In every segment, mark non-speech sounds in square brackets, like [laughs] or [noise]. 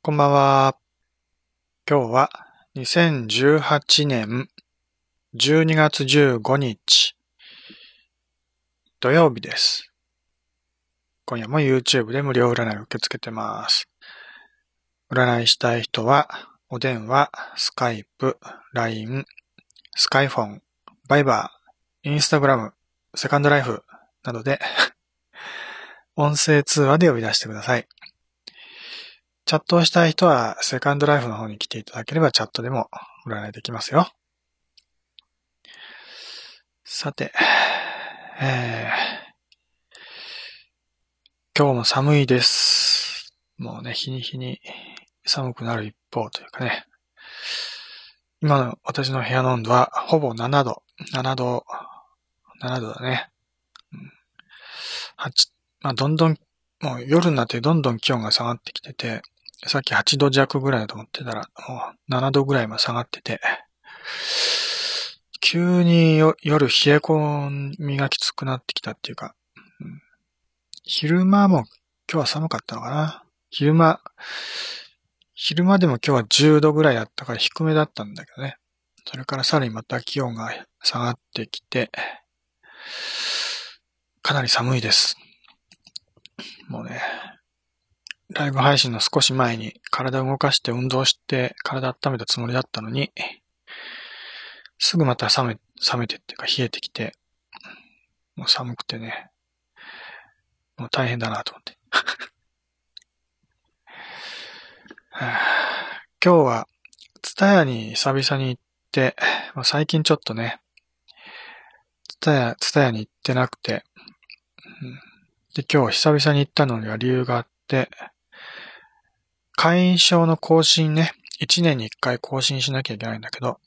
こんばんは。今日は2018年12月15日土曜日です。今夜も YouTube で無料占いを受け付けてます。占いしたい人はお電話、スカイプ、LINE、スカイフォン、バイバー、インスタグラム、セカンドライフなどで [laughs] 音声通話で呼び出してください。チャットをしたい人は、セカンドライフの方に来ていただければチャットでも占いできますよ。さて、えー、今日も寒いです。もうね、日に日に寒くなる一方というかね。今の私の部屋の温度はほぼ7度。7度、7度だね。8まあ、どんどん、もう夜になってどんどん気温が下がってきてて、さっき8度弱ぐらいだと思ってたら、もう7度ぐらいまで下がってて、急に夜冷え込みがきつくなってきたっていうか、うん、昼間も今日は寒かったのかな昼間、昼間でも今日は10度ぐらいだったから低めだったんだけどね。それからさらにまた気温が下がってきて、かなり寒いです。もうね、ライブ配信の少し前に体を動かして運動して体温めたつもりだったのに、すぐまた冷め、冷めてっていうか冷えてきて、もう寒くてね、もう大変だなと思って。[laughs] 今日は、ツタヤに久々に行って、まあ、最近ちょっとね、ツタヤ、ツタヤに行ってなくて、うん、で、今日久々に行ったのには理由があって、会員証の更新ね、1年に1回更新しなきゃいけないんだけど、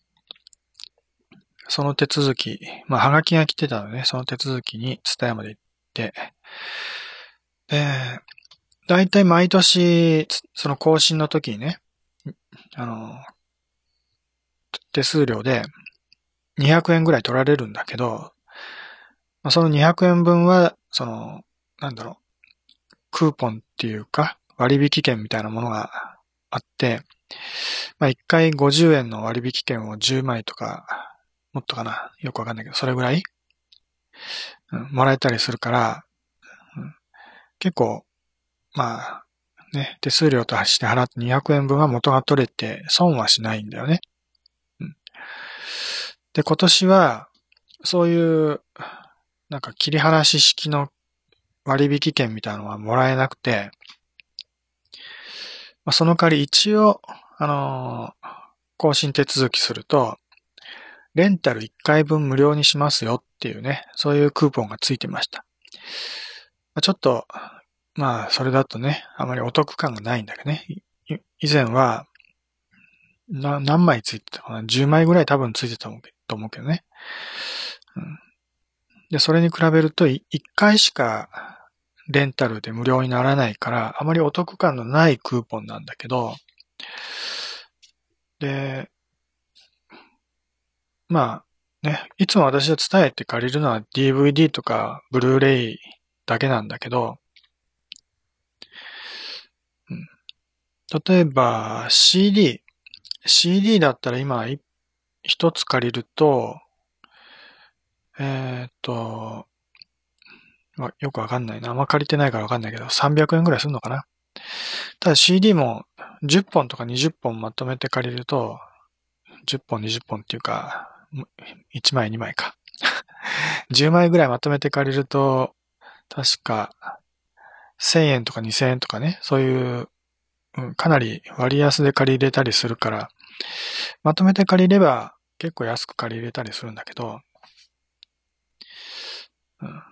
その手続き、まあ、はがきが来てたのね、その手続きにツタヤまで行って、で、だいたい毎年、その更新の時にね、あの、手数料で200円ぐらい取られるんだけど、ま、その200円分は、その、なんだろう、クーポンっていうか、割引券みたいなものがあって、まあ、1回50円の割引券を10枚とか、もっとかなよくわかんないけど、それぐらい、うん、もらえたりするから、うん、結構、まあ、ね、手数料として払って200円分は元が取れて損はしないんだよね。うん、で、今年は、そういう、なんか切り離し式の割引券みたいなのはもらえなくて、まあ、その代わり一応、あのー、更新手続きすると、レンタル1回分無料にしますよっていうね、そういうクーポンがついてました。まあ、ちょっと、まあ、それだとね、あまりお得感がないんだけどね。以前は、な、何枚ついてたかな ?10 枚ぐらい多分ついてたと思うけどね。うん、で、それに比べると、1回しかレンタルで無料にならないから、あまりお得感のないクーポンなんだけど、で、まあ、ね、いつも私は伝えて借りるのは DVD とかブルーレイだけなんだけど、例えば CD、CD だったら今一つ借りると、え、っと、まあ、よくわかんないな。あんま借りてないからわかんないけど、300円ぐらいするのかな。ただ CD も10本とか20本まとめて借りると、10本20本っていうか、1枚2枚か。[laughs] 10枚ぐらいまとめて借りると、確か1000円とか2000円とかね、そういう、うん、かなり割安で借り入れたりするから、まとめて借りれば結構安く借り入れたりするんだけど、うん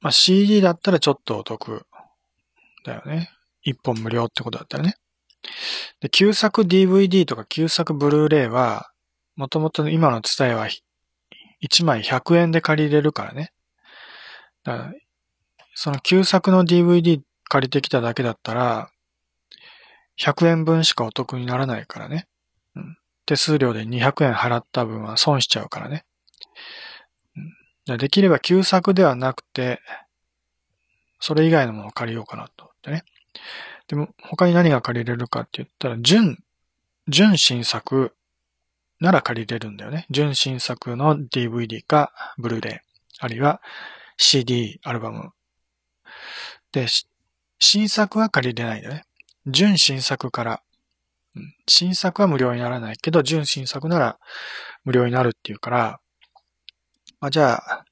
まあ、CD だったらちょっとお得だよね。一本無料ってことだったらね。で、旧作 DVD とか旧作ブルーレイは、もともと今の伝えは1枚100円で借りれるからね。だからその旧作の DVD 借りてきただけだったら、100円分しかお得にならないからね。うん、手数料で200円払った分は損しちゃうからね。できれば旧作ではなくて、それ以外のものを借りようかなと思ってね。でも、他に何が借りれるかって言ったら、純、純新作なら借りれるんだよね。純新作の DVD か、ブルーレイ、あるいは CD、アルバム。で、新作は借りれないんだよね。純新作から、新作は無料にならないけど、純新作なら無料になるっていうから、まあ、じゃあ、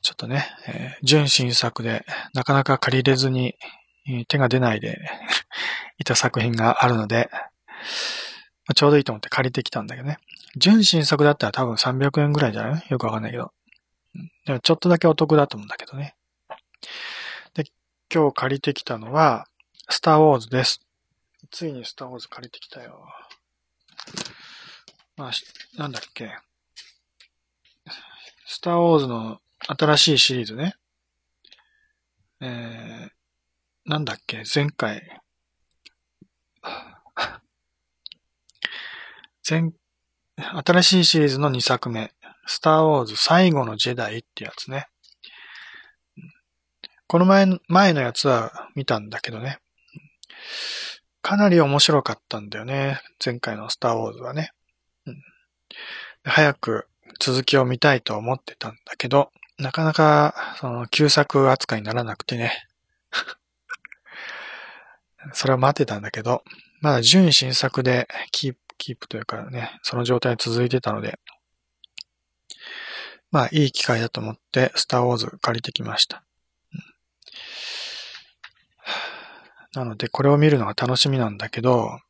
ちょっとね、えー、純新作でなかなか借りれずに手が出ないで [laughs] いた作品があるので、まあ、ちょうどいいと思って借りてきたんだけどね。純新作だったら多分300円ぐらいじゃない？よくわかんないけど。でもちょっとだけお得だと思うんだけどね。で、今日借りてきたのは、スターウォーズです。ついにスターウォーズ借りてきたよ。まあ、なんだっけ？スターウォーズの新しいシリーズね。えー、なんだっけ、前回。[laughs] 前、新しいシリーズの2作目。スターウォーズ最後のジェダイってやつね。この前、前のやつは見たんだけどね。かなり面白かったんだよね。前回のスターウォーズはね。うん、早く続きを見たいと思ってたんだけど、なかなか、その、旧作扱いにならなくてね。[laughs] それを待ってたんだけど、まだ純新作でキープ、キープというかね、その状態続いてたので、まあ、いい機会だと思って、スターウォーズ借りてきました。なので、これを見るのが楽しみなんだけど、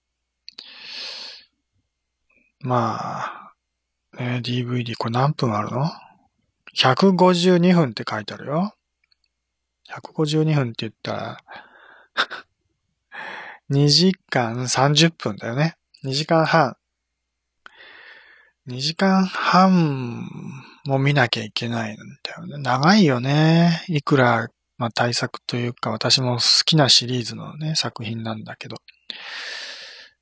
まあ、ね、DVD、これ何分あるの ?152 分って書いてあるよ。152分って言ったら [laughs] 2時間30分だよね。2時間半。2時間半も見なきゃいけないんだよね。長いよね。いくらまあ対策というか私も好きなシリーズのね、作品なんだけど。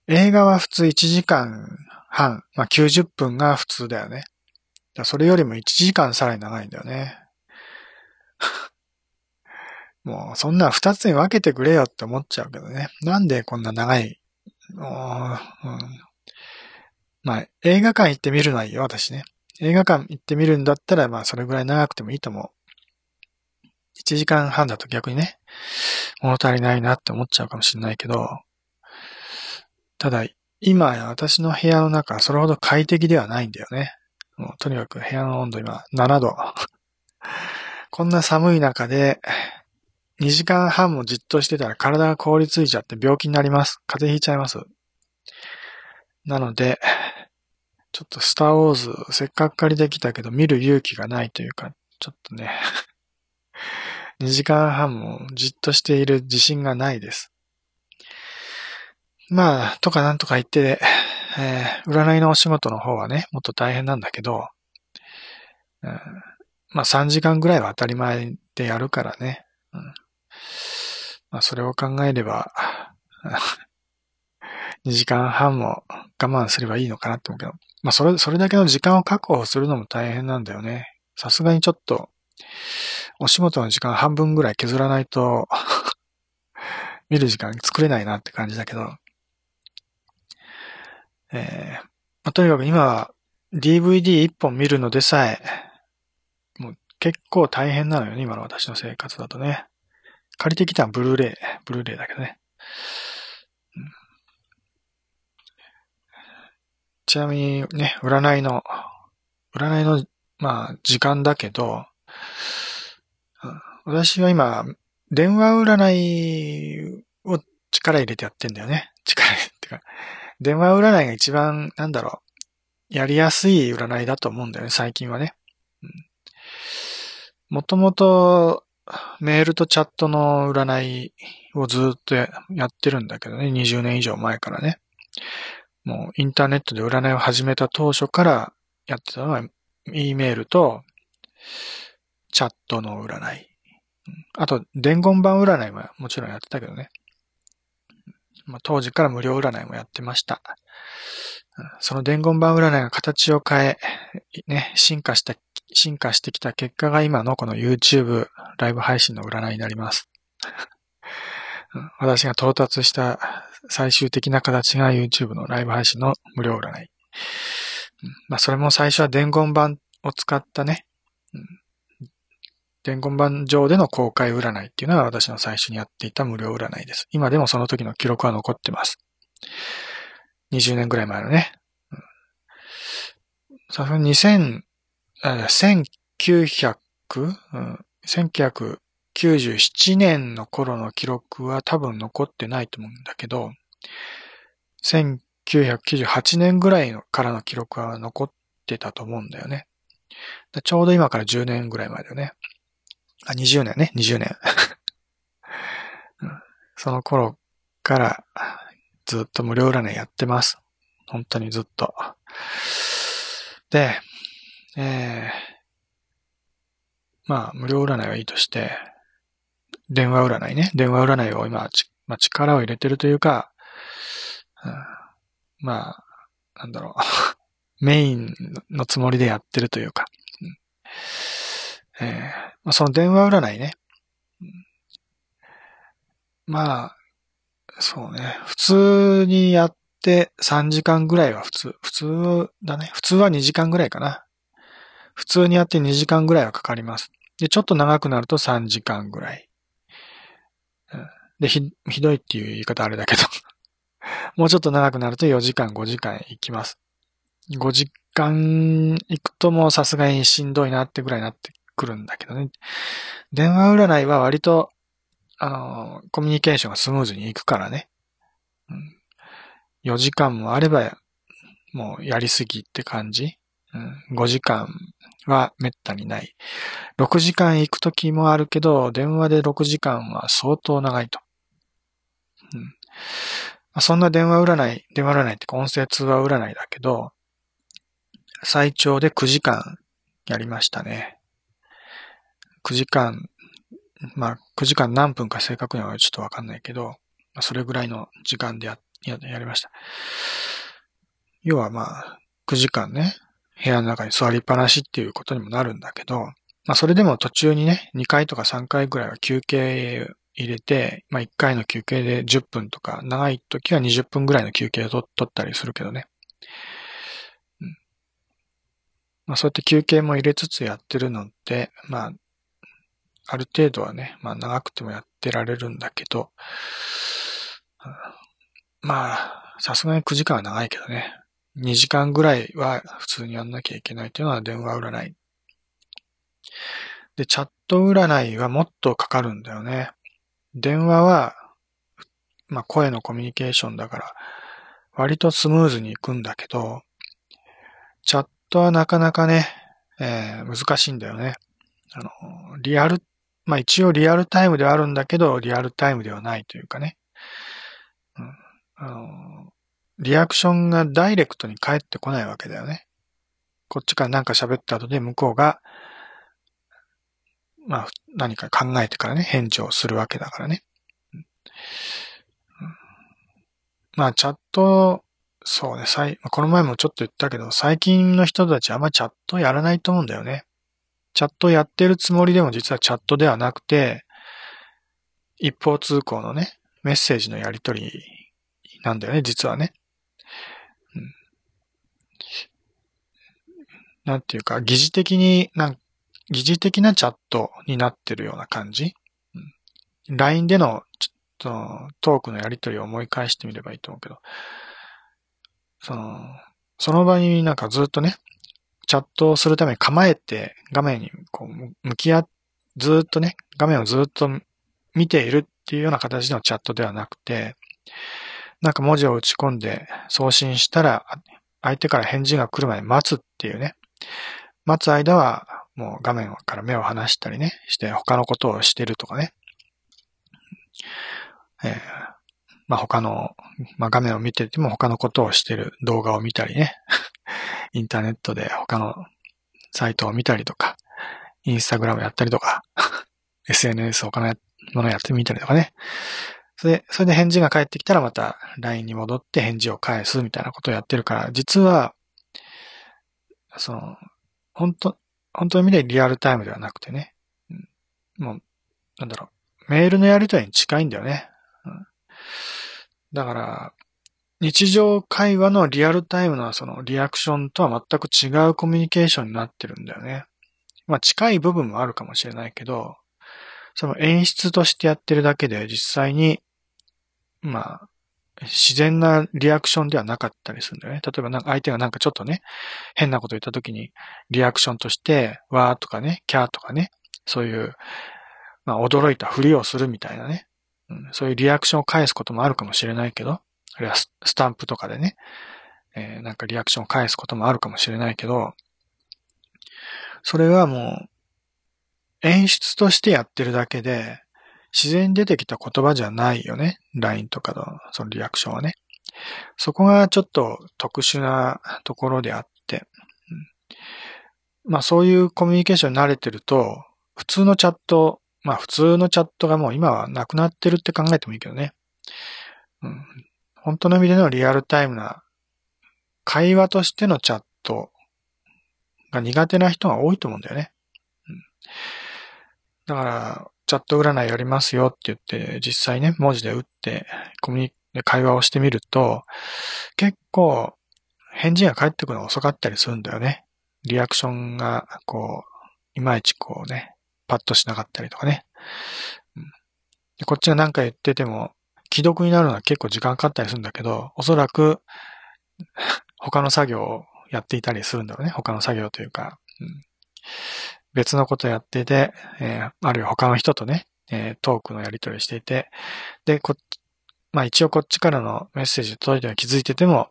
映画は普通1時間半、まあ90分が普通だよね。それよりも1時間さらに長いんだよね。[laughs] もうそんな2つに分けてくれよって思っちゃうけどね。なんでこんな長い、もう、うん、まあ映画館行ってみるのはいいよ、私ね。映画館行ってみるんだったら、まあそれぐらい長くてもいいと思う。1時間半だと逆にね、物足りないなって思っちゃうかもしれないけど、ただ、今私の部屋の中それほど快適ではないんだよね。もうとにかく部屋の温度今7度。[laughs] こんな寒い中で2時間半もじっとしてたら体が凍りついちゃって病気になります。風邪ひいちゃいます。なので、ちょっとスターウォーズせっかく借りてきたけど見る勇気がないというか、ちょっとね [laughs] 2時間半もじっとしている自信がないです。まあ、とかなんとか言って、えー、占いのお仕事の方はね、もっと大変なんだけど、うん、まあ3時間ぐらいは当たり前でやるからね。うん、まあそれを考えれば、[laughs] 2時間半も我慢すればいいのかなって思うけど、まあそれ、それだけの時間を確保するのも大変なんだよね。さすがにちょっと、お仕事の時間半分ぐらい削らないと [laughs] 見る時間作れないなって感じだけど、えー、まあ、とにかく今は DVD1 本見るのでさえ、もう結構大変なのよね、今の私の生活だとね。借りてきたのはブルーレイ、ブルーレイだけどね。ちなみにね、占いの、占いの、まあ、時間だけど、私は今、電話占いを力入れてやってんだよね。力入れてか、電話占いが一番、なんだろう、やりやすい占いだと思うんだよね、最近はね。もともと、メールとチャットの占いをずっとやってるんだけどね、20年以上前からね。もうインターネットで占いを始めた当初からやってたのは、E メールとチャットの占い。あと、伝言版占いももちろんやってたけどね。まあ、当時から無料占いもやってました。その伝言版占いが形を変え、ね、進化した、進化してきた結果が今のこの YouTube ライブ配信の占いになります。[laughs] 私が到達した最終的な形が YouTube のライブ配信の無料占い。まあ、それも最初は伝言版を使ったね、伝言版上での公開占いっていうのが私の最初にやっていた無料占いです。今でもその時の記録は残ってます。20年ぐらい前のね。さすがに2000、1900?1997 年の頃の記録は多分残ってないと思うんだけど、1998年ぐらいのからの記録は残ってたと思うんだよね。ちょうど今から10年ぐらい前だよね。あ、20年ね、20年。[laughs] その頃からずっと無料占いやってます。本当にずっと。で、えー、まあ、無料占いはいいとして、電話占いね。電話占いを今、まあ、力を入れてるというか、うん、まあ、なんだろう。[laughs] メインのつもりでやってるというか。うんえー、その電話占いね。まあ、そうね。普通にやって3時間ぐらいは普通、普通だね。普通は2時間ぐらいかな。普通にやって2時間ぐらいはかかります。で、ちょっと長くなると3時間ぐらい。で、ひ、ひどいっていう言い方あれだけど [laughs] もうちょっと長くなると4時間、5時間行きます。5時間行くともうさすがにしんどいなってぐらいになってくるんだけどね。電話占いは割と、あの、コミュニケーションがスムーズにいくからね。うん、4時間もあれば、もうやりすぎって感じ。うん、5時間はめったにない。6時間行くときもあるけど、電話で6時間は相当長いと。うん、そんな電話占い、電話占いって音声通話占いだけど、最長で9時間やりましたね。9時間、まあ、9時間何分か正確にはちょっとわかんないけど、まあそれぐらいの時間でや、ややりました。要はまあ、9時間ね、部屋の中に座りっぱなしっていうことにもなるんだけど、まあそれでも途中にね、2回とか3回ぐらいは休憩入れて、まあ1回の休憩で10分とか、長い時は20分ぐらいの休憩を取ったりするけどね。うん。まあそうやって休憩も入れつつやってるのって、まあ、ある程度はね、まあ長くてもやってられるんだけど、まあ、さすがに9時間は長いけどね。2時間ぐらいは普通にやんなきゃいけないっていうのは電話占い。で、チャット占いはもっとかかるんだよね。電話は、まあ声のコミュニケーションだから、割とスムーズに行くんだけど、チャットはなかなかね、えー、難しいんだよね。あの、リアル、まあ一応リアルタイムではあるんだけど、リアルタイムではないというかね。うん、あのリアクションがダイレクトに返ってこないわけだよね。こっちからなんか喋った後で向こうが、まあ、何か考えてからね、返事をするわけだからね。うんまあ、チャット、そうね、この前もちょっと言ったけど、最近の人たちあんまチャットやらないと思うんだよね。チャットやってるつもりでも実はチャットではなくて、一方通行のね、メッセージのやり取りなんだよね、実はね。なんていうか、疑似的に、なん疑似的なチャットになってるような感じ。うん、LINE でのちょっとトークのやりとりを思い返してみればいいと思うけど、その、その場になんかずっとね、チャットをするために構えて画面にこう向き合っ、ずっとね、画面をずっと見ているっていうような形のチャットではなくて、なんか文字を打ち込んで送信したら、相手から返事が来るまで待つっていうね。待つ間は、もう画面から目を離したりね、して他のことをしてるとかね。えー、まあ他の、まあ画面を見てても他のことをしてる動画を見たりね。インターネットで他のサイトを見たりとか、インスタグラムやったりとか、[laughs] SNS 他のものやってみたりとかね。それで、それで返事が返ってきたらまた LINE に戻って返事を返すみたいなことをやってるから、実は、その、本当本当の意味でリアルタイムではなくてね、もう、なんだろう、メールのやりとりに近いんだよね。うだから、日常会話のリアルタイムなそのリアクションとは全く違うコミュニケーションになってるんだよね。まあ近い部分もあるかもしれないけど、その演出としてやってるだけで実際に、まあ、自然なリアクションではなかったりするんだよね。例えばなんか相手がなんかちょっとね、変なこと言った時にリアクションとして、わーとかね、キャーとかね、そういう、まあ驚いたふりをするみたいなね、うん、そういうリアクションを返すこともあるかもしれないけど、あるいはスタンプとかでね、えー、なんかリアクションを返すこともあるかもしれないけど、それはもう演出としてやってるだけで、自然に出てきた言葉じゃないよね。LINE とかのそのリアクションはね。そこがちょっと特殊なところであって、まあそういうコミュニケーションに慣れてると、普通のチャット、まあ普通のチャットがもう今はなくなってるって考えてもいいけどね。うん、本当の意味でのリアルタイムな会話としてのチャットが苦手な人が多いと思うんだよね。うん、だから、チャット占いやりますよって言って、実際ね、文字で打って、コミュニ会話をしてみると、結構、返事が返ってくるのが遅かったりするんだよね。リアクションが、こう、いまいちこうね、パッとしなかったりとかね。うん、でこっちが何か言ってても、既読になるのは結構時間かかったりするんだけど、おそらく、[laughs] 他の作業をやっていたりするんだろうね。他の作業というか。うん、別のことやってて、えー、あるいは他の人とね、えー、トークのやり取りしていて、で、こ、まあ一応こっちからのメッセージ届いては気づいてても、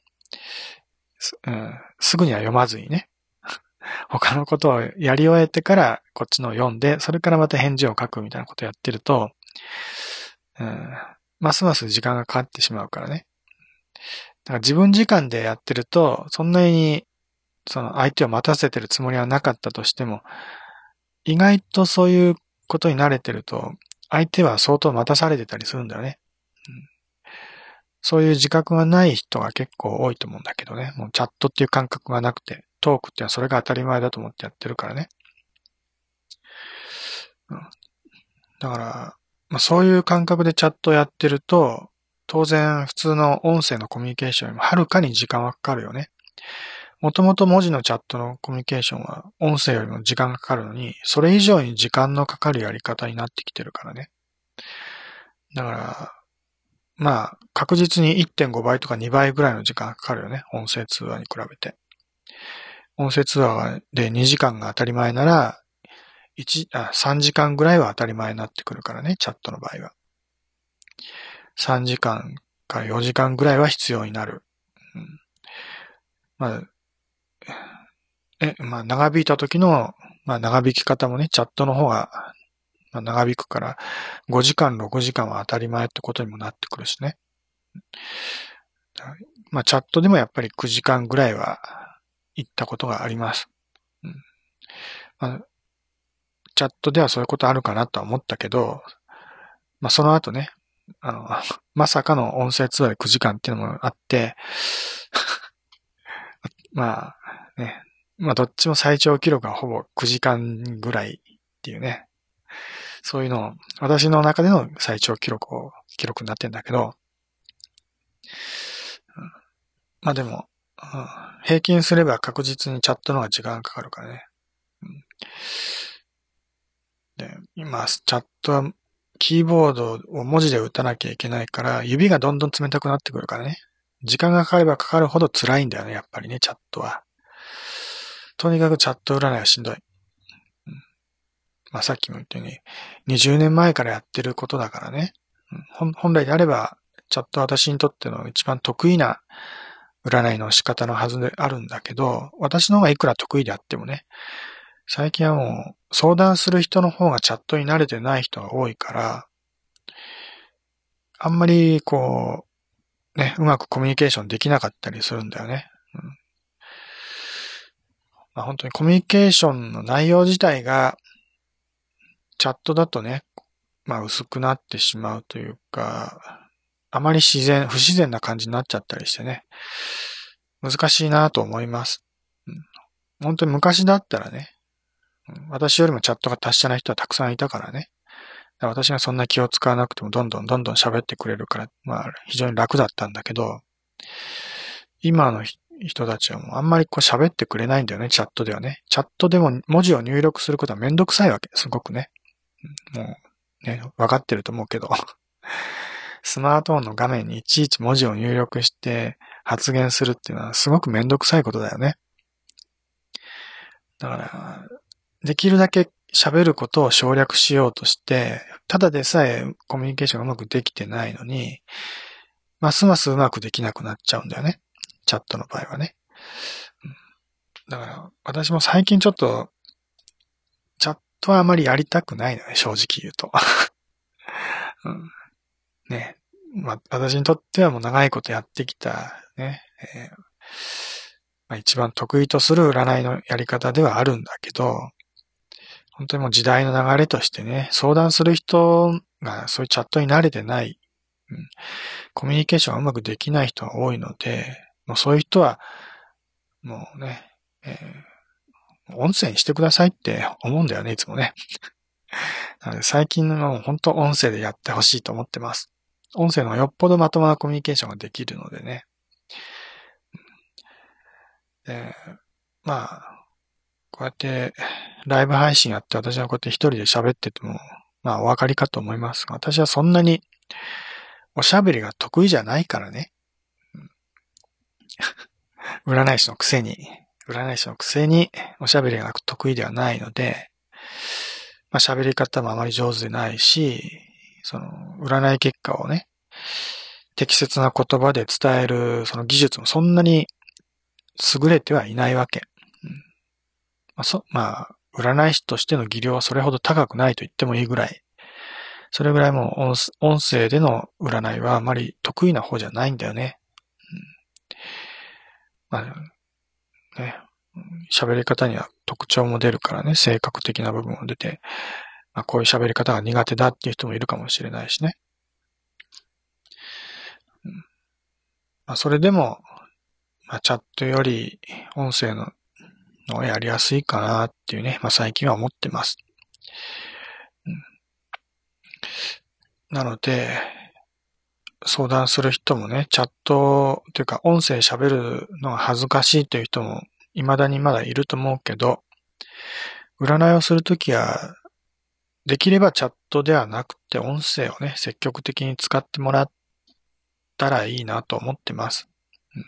うん、すぐには読まずにね、[laughs] 他のことをやり終えてからこっちのを読んで、それからまた返事を書くみたいなことをやってると、うん、ますます時間がかかってしまうからね。だから自分時間でやってると、そんなにその相手を待たせてるつもりはなかったとしても、意外とそういうことに慣れてると、相手は相当待たされてたりするんだよね。そういう自覚がない人が結構多いと思うんだけどね。もうチャットっていう感覚がなくて、トークっていうのはそれが当たり前だと思ってやってるからね。だから、まあ、そういう感覚でチャットやってると、当然普通の音声のコミュニケーションよりもはるかに時間はかかるよね。もともと文字のチャットのコミュニケーションは音声よりも時間がかかるのに、それ以上に時間のかかるやり方になってきてるからね。だから、まあ、確実に1.5倍とか2倍ぐらいの時間がかかるよね。音声通話に比べて。音声通話で2時間が当たり前なら、1あ3時間ぐらいは当たり前になってくるからね、チャットの場合は。3時間から4時間ぐらいは必要になる。うん、まあ、え、まあ、長引いた時の、まあ、長引き方もね、チャットの方が、まあ、長引くから、5時間、6時間は当たり前ってことにもなってくるしね。まあ、チャットでもやっぱり9時間ぐらいは行ったことがあります。うんまあ、チャットではそういうことあるかなとは思ったけど、まあ、その後ね、あの、[laughs] まさかの音声通話で9時間っていうのもあって [laughs] まあね、まあどっちも最長記録はほぼ9時間ぐらいっていうね、そういうのを、私の中での最長記録を、記録になってんだけど、まあでも、平均すれば確実にチャットの方が時間かかるからね。で、今、チャットはキーボードを文字で打たなきゃいけないから、指がどんどん冷たくなってくるからね。時間がかかればかかるほど辛いんだよね、やっぱりね、チャットは。とにかくチャット占いはしんどい。まあ、さっきも言ったように、20年前からやってることだからね。うん、本来であれば、チャットは私にとっての一番得意な占いの仕方のはずであるんだけど、私の方がいくら得意であってもね、最近はもう相談する人の方がチャットに慣れてない人が多いから、あんまりこう、ね、うまくコミュニケーションできなかったりするんだよね。うんまあ、本当にコミュニケーションの内容自体が、チャットだとね、まあ薄くなってしまうというか、あまり自然、不自然な感じになっちゃったりしてね、難しいなと思います。本当に昔だったらね、私よりもチャットが達者な人はたくさんいたからね、私がそんな気を使わなくてもどんどんどんどん喋ってくれるから、まあ非常に楽だったんだけど、今の人たちはもうあんまりこう喋ってくれないんだよね、チャットではね。チャットでも文字を入力することはめんどくさいわけ、すごくね。もう、ね、わかってると思うけど。[laughs] スマートフォンの画面にいちいち文字を入力して発言するっていうのはすごくめんどくさいことだよね。だから、できるだけ喋ることを省略しようとして、ただでさえコミュニケーションがうまくできてないのに、ますますうまくできなくなっちゃうんだよね。チャットの場合はね。だから、私も最近ちょっと、チャットはあまりやりたくないのね、正直言うと。[laughs] うん、ね。まあ、私にとってはもう長いことやってきた、ね。えー、まあ、一番得意とする占いのやり方ではあるんだけど、本当にもう時代の流れとしてね、相談する人がそういうチャットに慣れてない、うん、コミュニケーションがうまくできない人が多いので、もうそういう人は、もうね、えー、音声にしてくださいって思うんだよね、いつもね。[laughs] なので最近の本当音声でやってほしいと思ってます。音声のよっぽどまともなコミュニケーションができるのでね。でまあ、こうやってライブ配信やって私はこうやって一人で喋ってても、まあお分かりかと思いますが、私はそんなにおしゃべりが得意じゃないからね。占い師のくせに、占い師のくせにおしゃべりが得意ではないので、まあ喋り方もあまり上手でないし、その占い結果をね、適切な言葉で伝えるその技術もそんなに優れてはいないわけ。まあ、そまあ、占い師としての技量はそれほど高くないと言ってもいいぐらい、それぐらいもう音声での占いはあまり得意な方じゃないんだよね。うん。まあ、ね、喋り方には特徴も出るからね、性格的な部分も出て、まあ、こういう喋り方が苦手だっていう人もいるかもしれないしね。うん。まあ、それでも、まあ、チャットより音声ののやりやすいかなっていうね、まあ、最近は思ってます。なので、相談する人もね、チャットというか音声喋るのが恥ずかしいという人も未だにまだいると思うけど、占いをするときは、できればチャットではなくて音声をね、積極的に使ってもらったらいいなと思ってます。うん、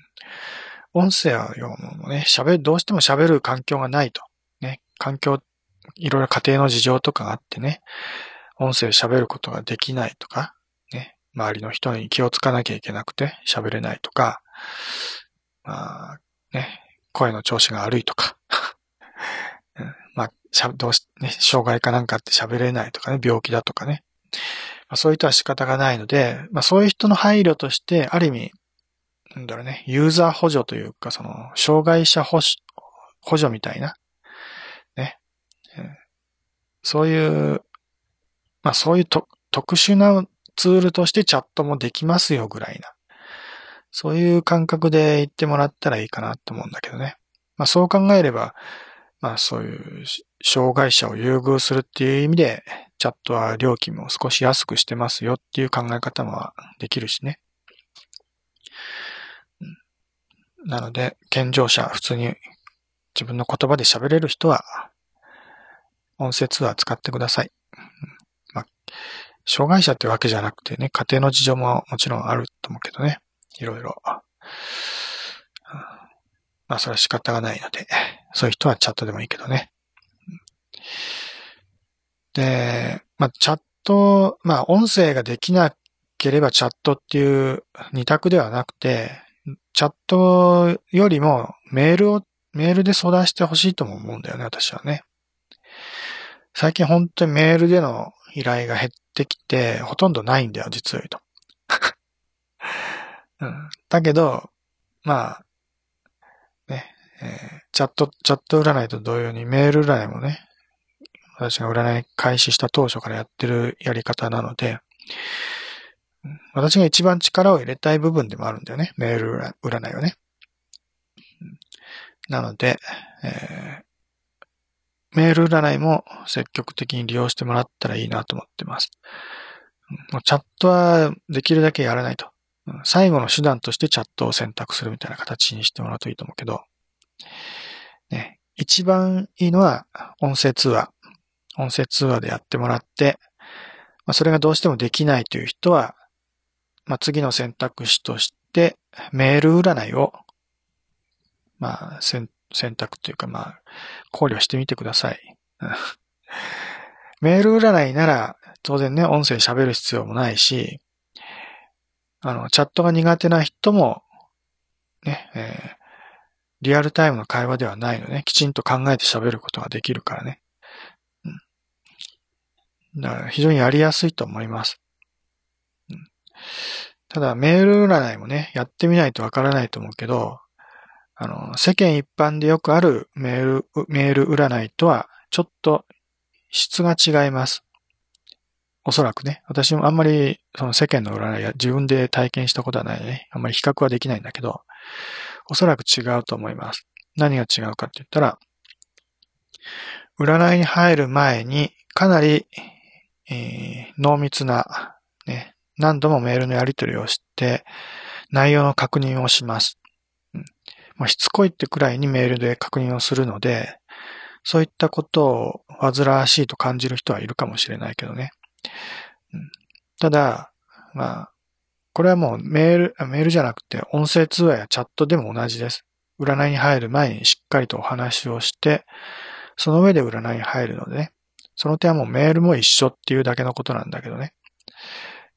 音声はもね、喋る、どうしても喋る環境がないと。ね、環境、いろいろ家庭の事情とかがあってね、音声喋ることができないとか、ね。周りの人に気をつかなきゃいけなくて喋れないとか、まあ、ね、声の調子が悪いとか、[laughs] まあ、しゃ、どうし、ね、障害かなんかって喋れないとかね、病気だとかね。まあ、そういう人は仕方がないので、まあそういう人の配慮として、ある意味、なんだろうね、ユーザー補助というか、その、障害者補補助みたいな、ね、そういう、まあそういうと特殊なツールとしてチャットもできますよぐらいな。そういう感覚で言ってもらったらいいかなと思うんだけどね。まあそう考えれば、まあそういう障害者を優遇するっていう意味で、チャットは料金も少し安くしてますよっていう考え方もできるしね。なので、健常者、普通に自分の言葉で喋れる人は、音声ツアー使ってください。まあ、障害者ってわけじゃなくてね、家庭の事情ももちろんあると思うけどね。いろいろ。まあ、それは仕方がないので、そういう人はチャットでもいいけどね。で、まあ、チャット、まあ、音声ができなければチャットっていう二択ではなくて、チャットよりもメールを、メールで相談してほしいとも思うんだよね、私はね。最近本当にメールでの依頼が減ってきて、ほとんどないんだよ、実を言うと。[laughs] うん、だけど、まあ、ね、えー、チャット、チャット占いと同様にメール占いもね、私が占い開始した当初からやってるやり方なので、私が一番力を入れたい部分でもあるんだよね。メール占いはね。なので、えー、メール占いも積極的に利用してもらったらいいなと思ってます。もうチャットはできるだけやらないと。最後の手段としてチャットを選択するみたいな形にしてもらうといいと思うけど、ね、一番いいのは音声通話。音声通話でやってもらって、まあ、それがどうしてもできないという人は、まあ、次の選択肢としてメール占いを、まあ、選択というか、まあ、考慮してみてください。[laughs] メール占いなら、当然ね、音声喋る必要もないし、あの、チャットが苦手な人も、ね、えー、リアルタイムの会話ではないのね、きちんと考えて喋ることができるからね。うん。だから非常にやりやすいと思います。ただ、メール占いもね、やってみないとわからないと思うけど、あの、世間一般でよくあるメール、メール占いとは、ちょっと質が違います。おそらくね、私もあんまりその世間の占いや自分で体験したことはないね。あんまり比較はできないんだけど、おそらく違うと思います。何が違うかって言ったら、占いに入る前にかなり、えー、濃密な、ね、何度もメールのやり取りをして、内容の確認をします。うんまあ、しつこいってくらいにメールで確認をするので、そういったことを煩わしいと感じる人はいるかもしれないけどね。うん、ただ、まあ、これはもうメール、メールじゃなくて音声通話やチャットでも同じです。占いに入る前にしっかりとお話をして、その上で占いに入るのでね。その点はもうメールも一緒っていうだけのことなんだけどね。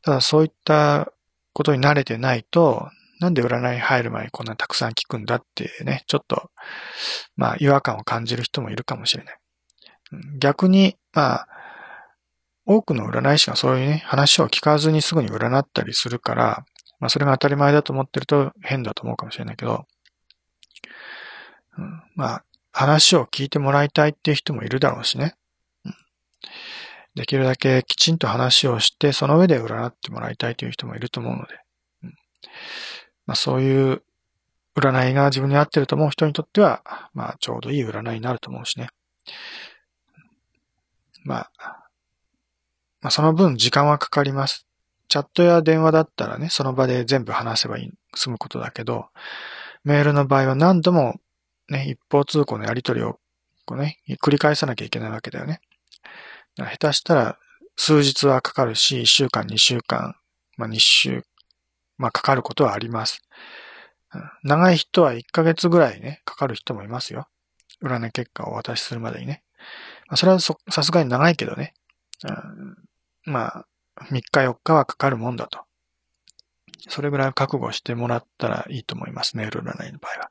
ただそういったことに慣れてないと、なんで占い入る前にこんなたくさん聞くんだってね、ちょっと、まあ違和感を感じる人もいるかもしれない。逆に、まあ、多くの占い師がそういうね、話を聞かずにすぐに占ったりするから、まあそれが当たり前だと思ってると変だと思うかもしれないけど、うん、まあ話を聞いてもらいたいっていう人もいるだろうしね。うん、できるだけきちんと話をして、その上で占ってもらいたいという人もいると思うので、うん、まあそういう占いが自分に合ってると思う人にとっては、まあちょうどいい占いになると思うしね。まあ、まあ、その分時間はかかります。チャットや電話だったらね、その場で全部話せばいい、済むことだけど、メールの場合は何度もね、一方通行のやり取りをこうね、繰り返さなきゃいけないわけだよね。下手したら数日はかかるし、一週間、二週間、まあ二週、まあかかることはあります。長い人は一ヶ月ぐらいね、かかる人もいますよ。占い結果をお渡しするまでにね。まあ、それはさすがに長いけどね。まあ、3日4日はかかるもんだと。それぐらい覚悟してもらったらいいと思います。メール占いの場合は。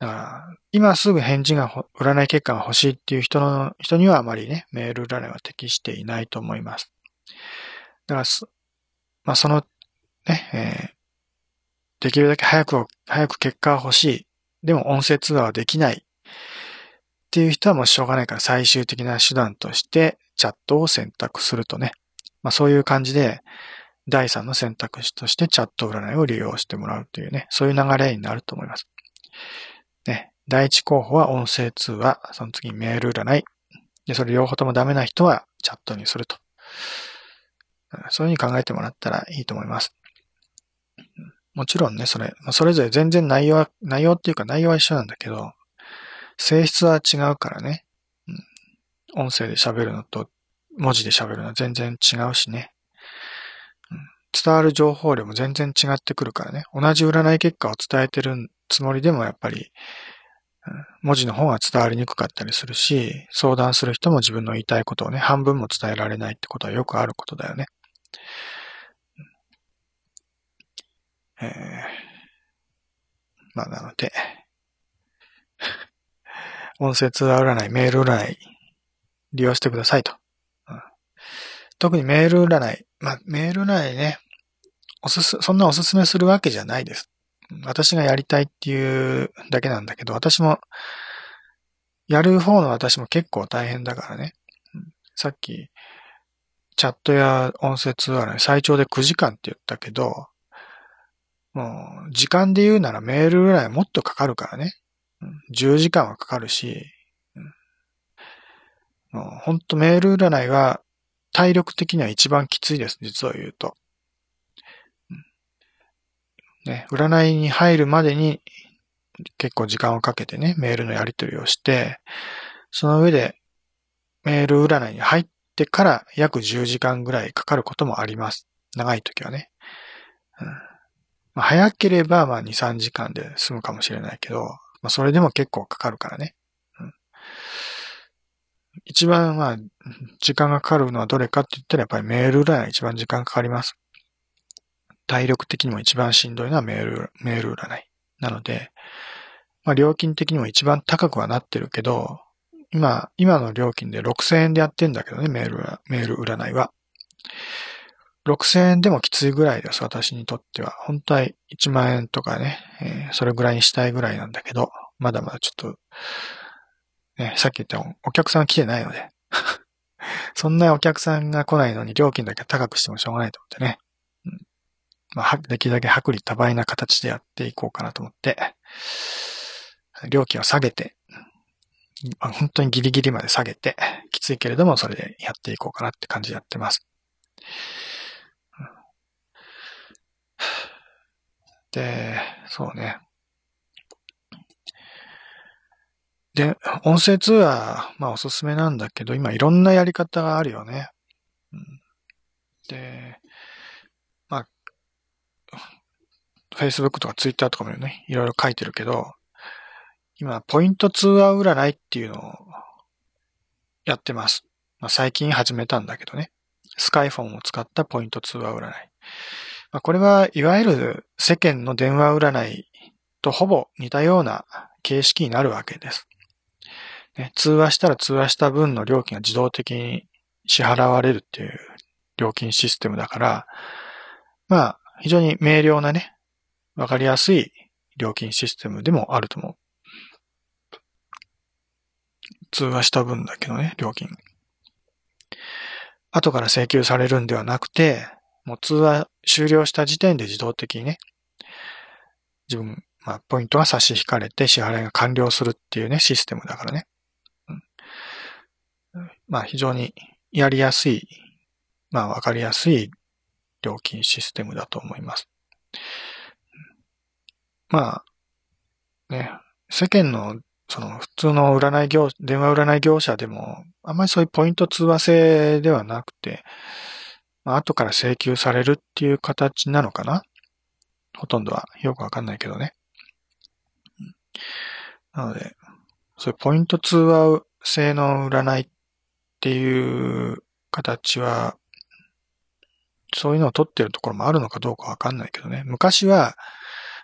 だから、今すぐ返事が、占い結果が欲しいっていう人の、人にはあまりね、メール占いは適していないと思います。だから、まあその、ね、えー、できるだけ早く、早く結果が欲しい。でも音声通話はできない。っていう人はもうしょうがないから最終的な手段として、チャットを選択するとね。まあそういう感じで、第3の選択肢としてチャット占いを利用してもらうというね、そういう流れになると思います。第一候補は音声通話、その次メール占い。で、それ両方ともダメな人はチャットにすると。そういうふうに考えてもらったらいいと思います。もちろんね、それ、それぞれ全然内容は、内容っていうか内容は一緒なんだけど、性質は違うからね。音声で喋るのと文字で喋るのは全然違うしね。伝わる情報量も全然違ってくるからね。同じ占い結果を伝えてるつもりでもやっぱり、文字の方が伝わりにくかったりするし、相談する人も自分の言いたいことをね、半分も伝えられないってことはよくあることだよね。えー、まあなので、[laughs] 音声通話占い、メール占い、利用してくださいと。うん、特にメール占い。まあ、メール占いね、おすす、そんなおすすめするわけじゃないです。私がやりたいっていうだけなんだけど、私も、やる方の私も結構大変だからね。さっき、チャットや音声通話の最長で9時間って言ったけど、もう、時間で言うならメールぐらいもっとかかるからね。10時間はかかるし、もうほんとメール占いは体力的には一番きついです、実を言うと。ね、占いに入るまでに結構時間をかけてね、メールのやり取りをして、その上でメール占いに入ってから約10時間ぐらいかかることもあります。長い時はね。うんまあ、早ければまあ2、3時間で済むかもしれないけど、まあ、それでも結構かかるからね。うん、一番まあ、時間がかかるのはどれかって言ったらやっぱりメール占い一番時間かかります。体力的にも一番しんどいのはメール、メール占い。なので、まあ料金的にも一番高くはなってるけど、今、今の料金で6000円でやってんだけどね、メール、メール占いは。6000円でもきついぐらいです、私にとっては。本当は1万円とかね、えー、それぐらいにしたいぐらいなんだけど、まだまだちょっと、ね、さっき言ったお客さん来てないので [laughs] そんなお客さんが来ないのに料金だけ高くしてもしょうがないと思ってね。まあ、できるだけ薄利多売な形でやっていこうかなと思って、料金を下げて、本当にギリギリまで下げて、きついけれどもそれでやっていこうかなって感じでやってます。で、そうね。で、音声通話、まあおすすめなんだけど、今いろんなやり方があるよね。で、まあ、Facebook とか Twitter とかもね、いろいろ書いてるけど、今、ポイント通話占いっていうのをやってます。まあ、最近始めたんだけどね。スカイフォンを使ったポイント通話占い。まあ、これはいわゆる世間の電話占いとほぼ似たような形式になるわけです。ね、通話したら通話した分の料金が自動的に支払われるっていう料金システムだから、まあ、非常に明瞭なね、わかりやすい料金システムでもあると思う。通話した分だけのね、料金。後から請求されるんではなくて、もう通話終了した時点で自動的にね、自分、まあ、ポイントが差し引かれて支払いが完了するっていうね、システムだからね。うん、まあ、非常にやりやすい、まあ、わかりやすい料金システムだと思います。まあ、ね、世間のその普通の占い業、電話占い業者でも、あんまりそういうポイント通話制ではなくて、まあ、後から請求されるっていう形なのかな？ほとんどはよくわかんないけどね。なので、そういうポイント通話制の占いっていう形は、そういうのを取ってるところもあるのかどうかわかんないけどね。昔は、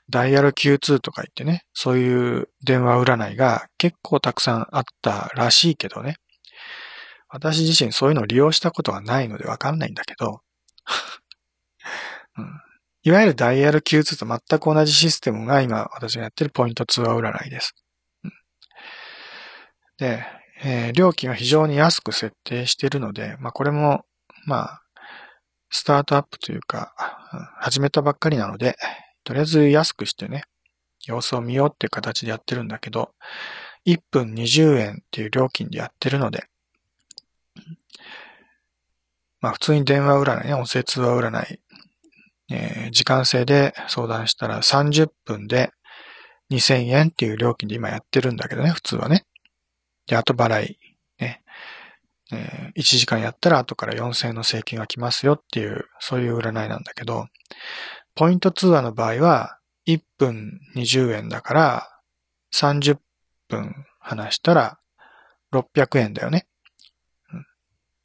ダイヤル Q2 とか言ってね、そういう電話占いが結構たくさんあったらしいけどね。私自身そういうのを利用したことがないのでわかんないんだけど、[laughs] うん、いわゆるダイヤル Q2 と全く同じシステムが今私がやってるポイント通話占いです。うん、で、えー、料金は非常に安く設定しているので、まあこれも、まあ、スタートアップというか、始めたばっかりなので、とりあえず安くしてね、様子を見ようっていう形でやってるんだけど、1分20円っていう料金でやってるので、まあ普通に電話占いね、音声通話占い、えー、時間制で相談したら30分で2000円っていう料金で今やってるんだけどね、普通はね。で、後払い、ね、えー、1時間やったら後から4000円の請求が来ますよっていう、そういう占いなんだけど、ポイント通話の場合は、1分20円だから、30分話したら600円だよね。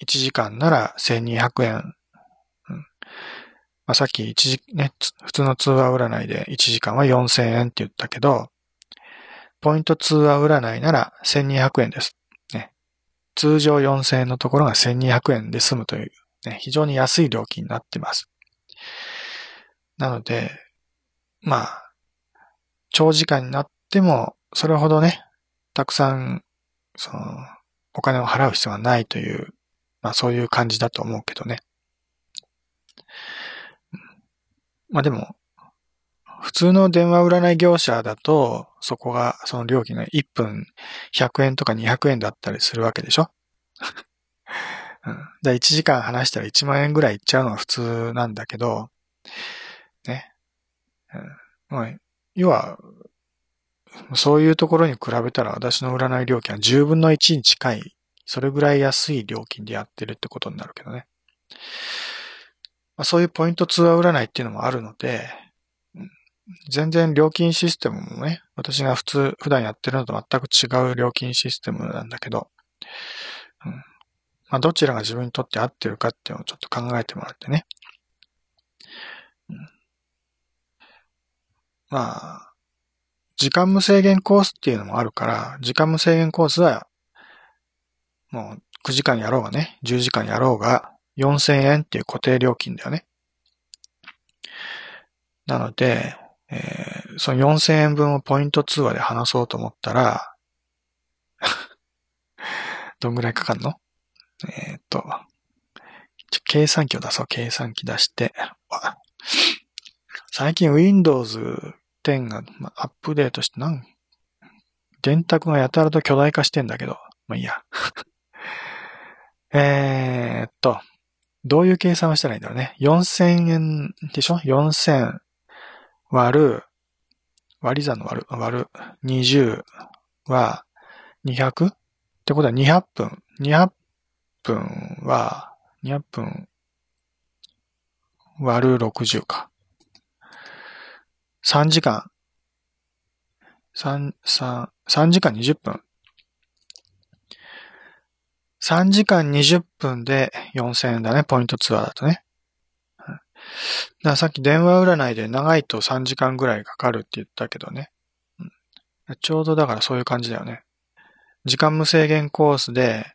1時間なら1200円。まあ、さっき1時、ね、普通の通話占いで1時間は4000円って言ったけど、ポイント通話占いなら1200円です。ね、通常4000円のところが1200円で済むという、ね、非常に安い料金になってます。なので、まあ、長時間になっても、それほどね、たくさん、その、お金を払う必要はないという、まあそういう感じだと思うけどね。まあでも、普通の電話占い業者だと、そこが、その料金が1分100円とか200円だったりするわけでしょ？[laughs] うん。だ1時間話したら1万円ぐらいいっちゃうのが普通なんだけど、まあ、要は、そういうところに比べたら私の占い料金は10分の1に近い、それぐらい安い料金でやってるってことになるけどね。まあ、そういうポイントツアー占いっていうのもあるので、全然料金システムもね、私が普通、普段やってるのと全く違う料金システムなんだけど、うん、まあ、どちらが自分にとって合ってるかっていうのをちょっと考えてもらってね。うん、まあ、時間無制限コースっていうのもあるから、時間無制限コースは、もう9時間やろうがね、10時間やろうが、4000円っていう固定料金だよね。なので、えー、その4000円分をポイント通話で話そうと思ったら [laughs] どんぐらいかかるの？えー、っと、計算機を出そう。計算機出して。最近 Windows 10がアップデートしてなん、電卓がやたらと巨大化してんだけど、まあいいや。[laughs] えっと、どういう計算をしたらいいんだろうね。4000円でしょ ?4000 割る、割り算の割る、割る20は200ってことは200分。200分は、200分割る60か。3時間。3、3、3時間20分。3時間20分で4000円だね、ポイントツアーだとね。だからさっき電話占いで長いと3時間ぐらいかかるって言ったけどね。ちょうどだからそういう感じだよね。時間無制限コースで、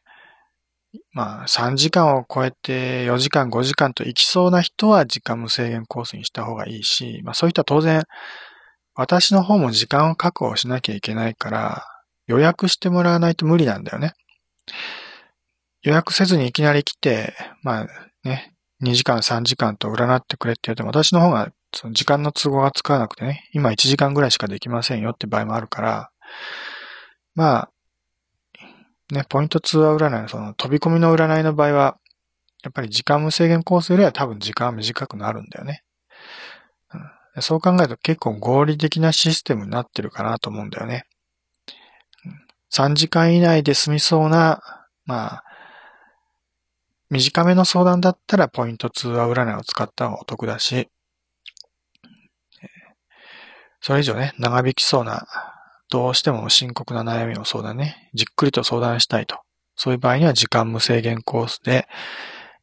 まあ3時間を超えて4時間5時間と行きそうな人は時間無制限コースにした方がいいし、まあそういう人は当然私の方も時間を確保しなきゃいけないから予約してもらわないと無理なんだよね。予約せずにいきなり来て、まあね、2時間3時間と占ってくれって言うと私の方がその時間の都合がつかなくてね、今1時間ぐらいしかできませんよって場合もあるから、まあ、ね、ポイントツアー占いのその飛び込みの占いの場合は、やっぱり時間無制限コースよりは多分時間は短くなるんだよね。うん、そう考えると結構合理的なシステムになってるかなと思うんだよね。3時間以内で済みそうな、まあ、短めの相談だったらポイントツアー占いを使った方がお得だし、それ以上ね、長引きそうなどうしても深刻な悩みを相談ね、じっくりと相談したいと。そういう場合には時間無制限コースで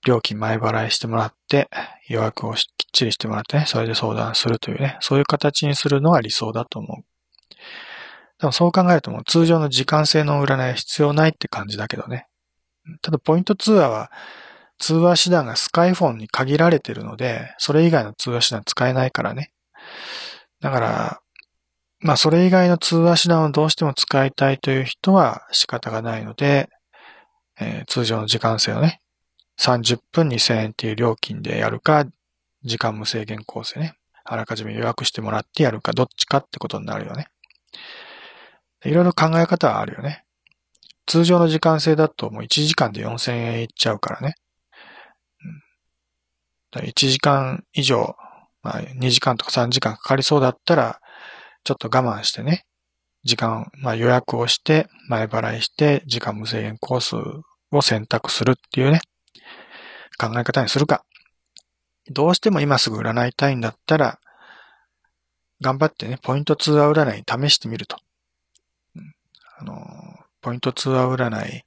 料金前払いしてもらって、予約をきっちりしてもらってね、それで相談するというね、そういう形にするのが理想だと思う。でもそう考えるともう通常の時間制の占いは必要ないって感じだけどね。ただポイント通話は通話手段がスカイフォンに限られてるので、それ以外の通話手段使えないからね。だから、まあ、それ以外の通話手段をどうしても使いたいという人は仕方がないので、えー、通常の時間制をね、30分2000円っていう料金でやるか、時間無制限コースでね、あらかじめ予約してもらってやるか、どっちかってことになるよね。いろいろ考え方はあるよね。通常の時間制だともう1時間で4000円いっちゃうからね。1時間以上、まあ、2時間とか3時間かかりそうだったら、ちょっと我慢してね、時間、まあ予約をして、前払いして、時間無制限コースを選択するっていうね、考え方にするか。どうしても今すぐ占いたいんだったら、頑張ってね、ポイントツアー占い試してみると。あの、ポイントツアー占い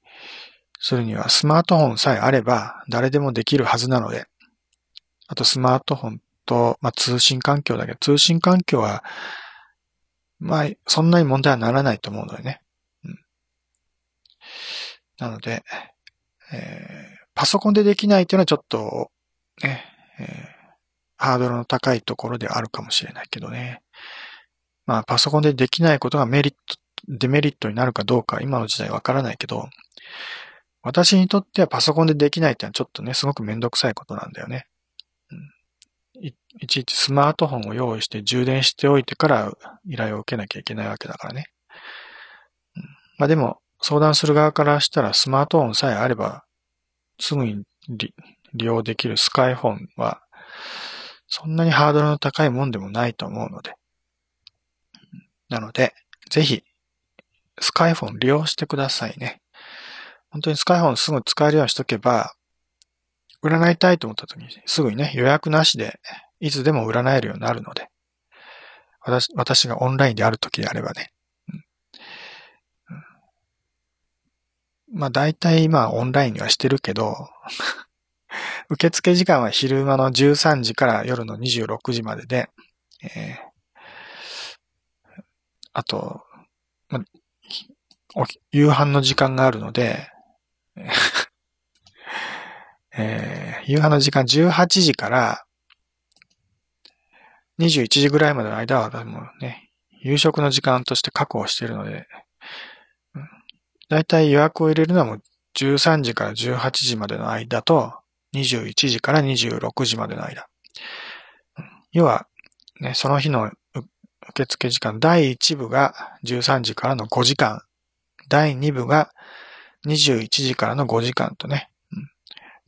するにはスマートフォンさえあれば誰でもできるはずなので、あとスマートフォンと、まあ、通信環境だけど、通信環境はまあ、そんなに問題はならないと思うのでね。うん、なので、えー、パソコンでできないっていうのはちょっと、ね、えー、ハードルの高いところであるかもしれないけどね。まあ、パソコンでできないことがメリット、デメリットになるかどうか、今の時代わからないけど、私にとってはパソコンでできないってのはちょっとね、すごくめんどくさいことなんだよね。いちいちスマートフォンを用意して充電しておいてから依頼を受けなきゃいけないわけだからね。まあでも、相談する側からしたらスマートフォンさえあれば、すぐに利用できるスカイフォンは、そんなにハードルの高いもんでもないと思うので。なので、ぜひ、スカイフォン利用してくださいね。本当にスカイフォンすぐ使えるようにしとけば、占いたいと思った時にすぐにね、予約なしでいつでも占えるようになるので、私私がオンラインである時であればね。うん、まあ大体今オンラインにはしてるけど、[laughs] 受付時間は昼間の13時から夜の26時までで、えー、あと、ま夕飯の時間があるので、えー、夕飯の時間18時から21時ぐらいまでの間は、もうね、夕食の時間として確保しているので、だいたい予約を入れるのはもう13時から18時までの間と、21時から26時までの間。要は、ね、その日の受付時間、第1部が13時からの5時間、第2部が21時からの5時間とね、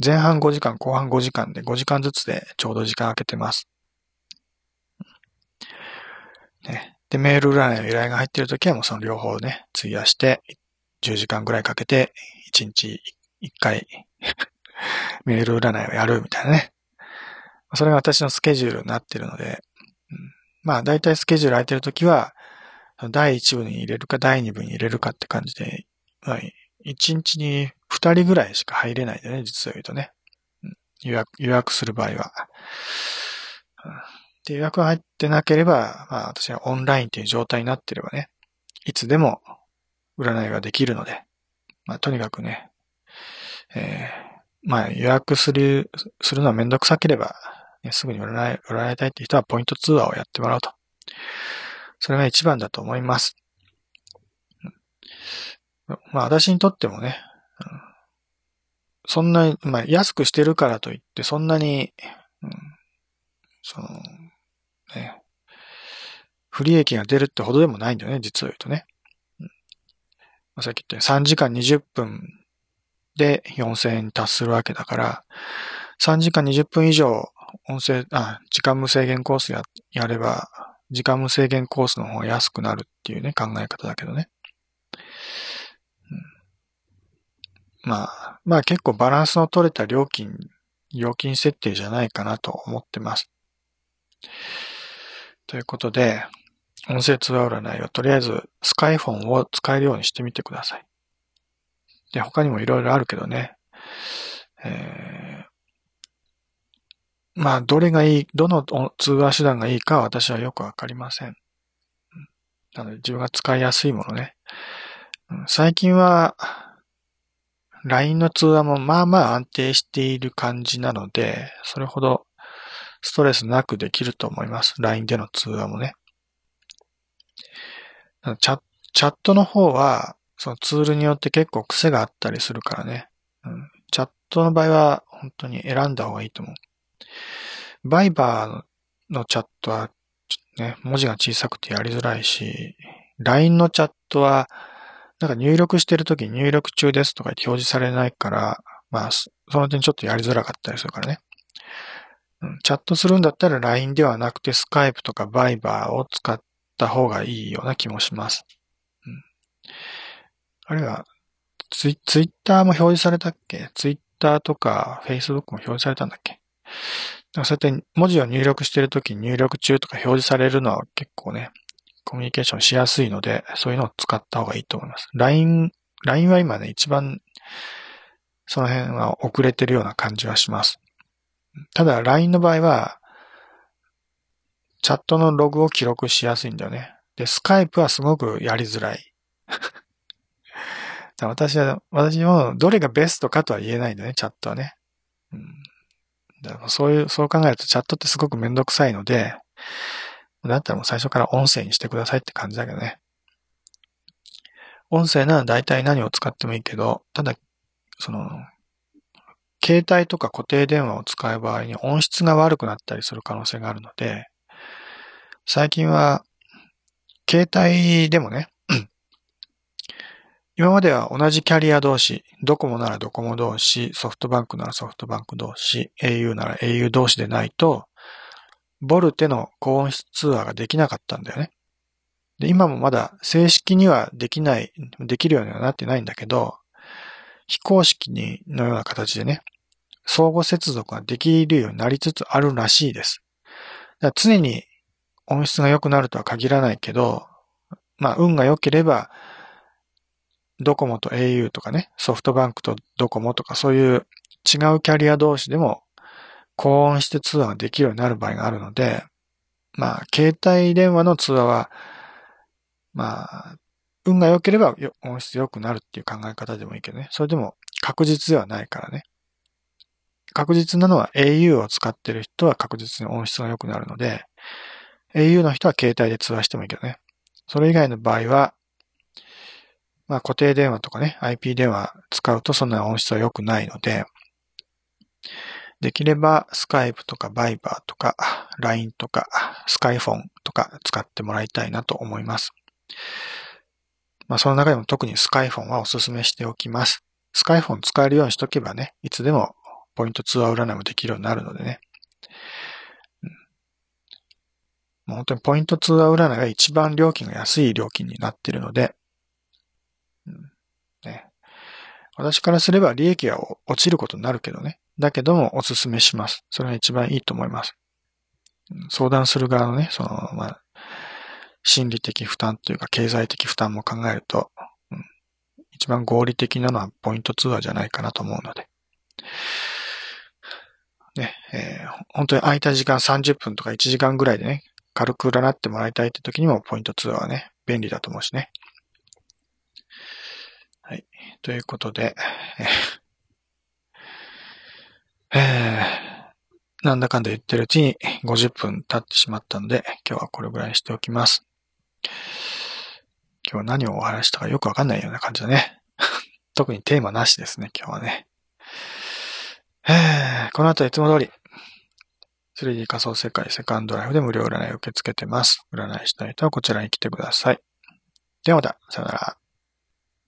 前半5時間、後半5時間で5時間ずつでちょうど時間空けてます。ね、で、メール占いの依頼が入っているときはもうその両方ね、費やして10時間ぐらいかけて1日1回 [laughs] メール占いをやるみたいなね。それが私のスケジュールになっているので、うん、まあ大体スケジュール空いてるときは、第1部に入れるか第2部に入れるかって感じで、まあ、1日に2人ぐらいしか入れないでね、実を言うとね。予約、予約する場合は。で、予約が入ってなければ、まあ私はオンラインという状態になってればね、いつでも占いができるので、まあとにかくね、えー、まあ予約する、するのはめんどくさければ、ね、すぐに占い、占いたいって人はポイント通話をやってもらうと。それが一番だと思います。まあ私にとってもね、そんな、まあ安くしてるからといってそんなに、うん、その、ね、不利益が出るってほどでもないんだよね、実を言うとね。うん、さっき言ったように3時間20分で4000円に達するわけだから、3時間20分以上音声、あ、時間無制限コースや、やれば、時間無制限コースの方が安くなるっていうね、考え方だけどね。うん、まあ、まあ結構バランスの取れた料金、料金設定じゃないかなと思ってます。ということで、音声通話占いはとりあえずスカイフォンを使えるようにしてみてください。で、他にもいろいろあるけどね。えー、まあ、どれがいい、どの通話手段がいいかは私はよくわかりません。なので自分が使いやすいものね。最近は、LINE の通話もまあまあ安定している感じなので、それほどストレスなくできると思います。LINE での通話もね。チャチャットの方は、そのツールによって結構癖があったりするからね。うん、チャットの場合は本当に選んだ方がいいと思う。バイバーのチャットは、ね、文字が小さくてやりづらいし、LINE のチャットは、なんか入力してるとき入力中ですとか表示されないから、まあ、その点ちょっとやりづらかったりするからね。チャットするんだったら LINE ではなくて Skype とか Viber を使った方がいいような気もします。うん、あるいはツイ、ツイッターも表示されたっけ？ツイッターとか Facebook も表示されたんだっけ？そうやって文字を入力してるとき入力中とか表示されるのは結構ね、コミュニケーションしやすいので、そういうのを使った方がいいと思います。LINE、LINE は今ね、一番その辺は遅れてるような感じはします。ただ LINE の場合は、チャットのログを記録しやすいんだよね。で、Skype はすごくやりづらい。[laughs] 私は、私もどれがベストかとは言えないんだよね、チャットはね。うん、だからそういう、そう考えるとチャットってすごくめんどくさいので、だったらもう最初から音声にしてくださいって感じだけどね。音声なら大体何を使ってもいいけど、ただ、その、携帯とか固定電話を使う場合に音質が悪くなったりする可能性があるので、最近は、携帯でもね、[clears throat] 今までは同じキャリア同士、ドコモならドコモ同士、ソフトバンクならソフトバンク同士、au なら au 同士でないと、ボルテの高音質通話ができなかったんだよね。で、今もまだ正式にはできない、できるようにはなってないんだけど、非公式にのような形でね、相互接続ができるようになりつつあるらしいです。だ常に音質が良くなるとは限らないけど、まあ、運が良ければ、ドコモと au とかね、ソフトバンクとドコモとかそういう違うキャリア同士でも高音質通話ができるようになる場合があるので、まあ、携帯電話の通話は、まあ、運が良ければ音質良くなるっていう考え方でもいいけどね。それでも確実ではないからね。確実なのは au を使ってる人は確実に音質が良くなるので、au の人は携帯で通話してもいいけどね。それ以外の場合は、まあ固定電話とかね、IP 電話使うとそんな音質は良くないので、できればスカイプとかバイバーとか LINE とかスカイフォンとか使ってもらいたいなと思います。まあその中でも特にスカイフォンはお勧めしておきます。スカイフォン使えるようにしとけばね、いつでもポイント通話占いもできるようになるのでね。もう本当にポイント通話占いが一番料金が安い料金になっているので、うんね、私からすれば利益が落ちることになるけどね。だけどもお勧めします。それが一番いいと思います。相談する側のね、その、まあ、心理的負担というか経済的負担も考えると、うん、一番合理的なのはポイント通話じゃないかなと思うので。ね、えー、本当に空いた時間30分とか1時間ぐらいでね、軽く占ってもらいたいって時にもポイント通話はね、便利だと思うしね。はい。ということで、えー、えーなんだかんだ言ってるうちに50分経ってしまったので、今日はこれぐらいにしておきます。今日何をお話したかよくわかんないような感じだね。[laughs] 特にテーマなしですね、今日はね。えー、この後いつも通り、3D 仮想世界セカンドライフで無料占いを受け付けてます。占いしたい人はこちらに来てください。ではまた、さよなら。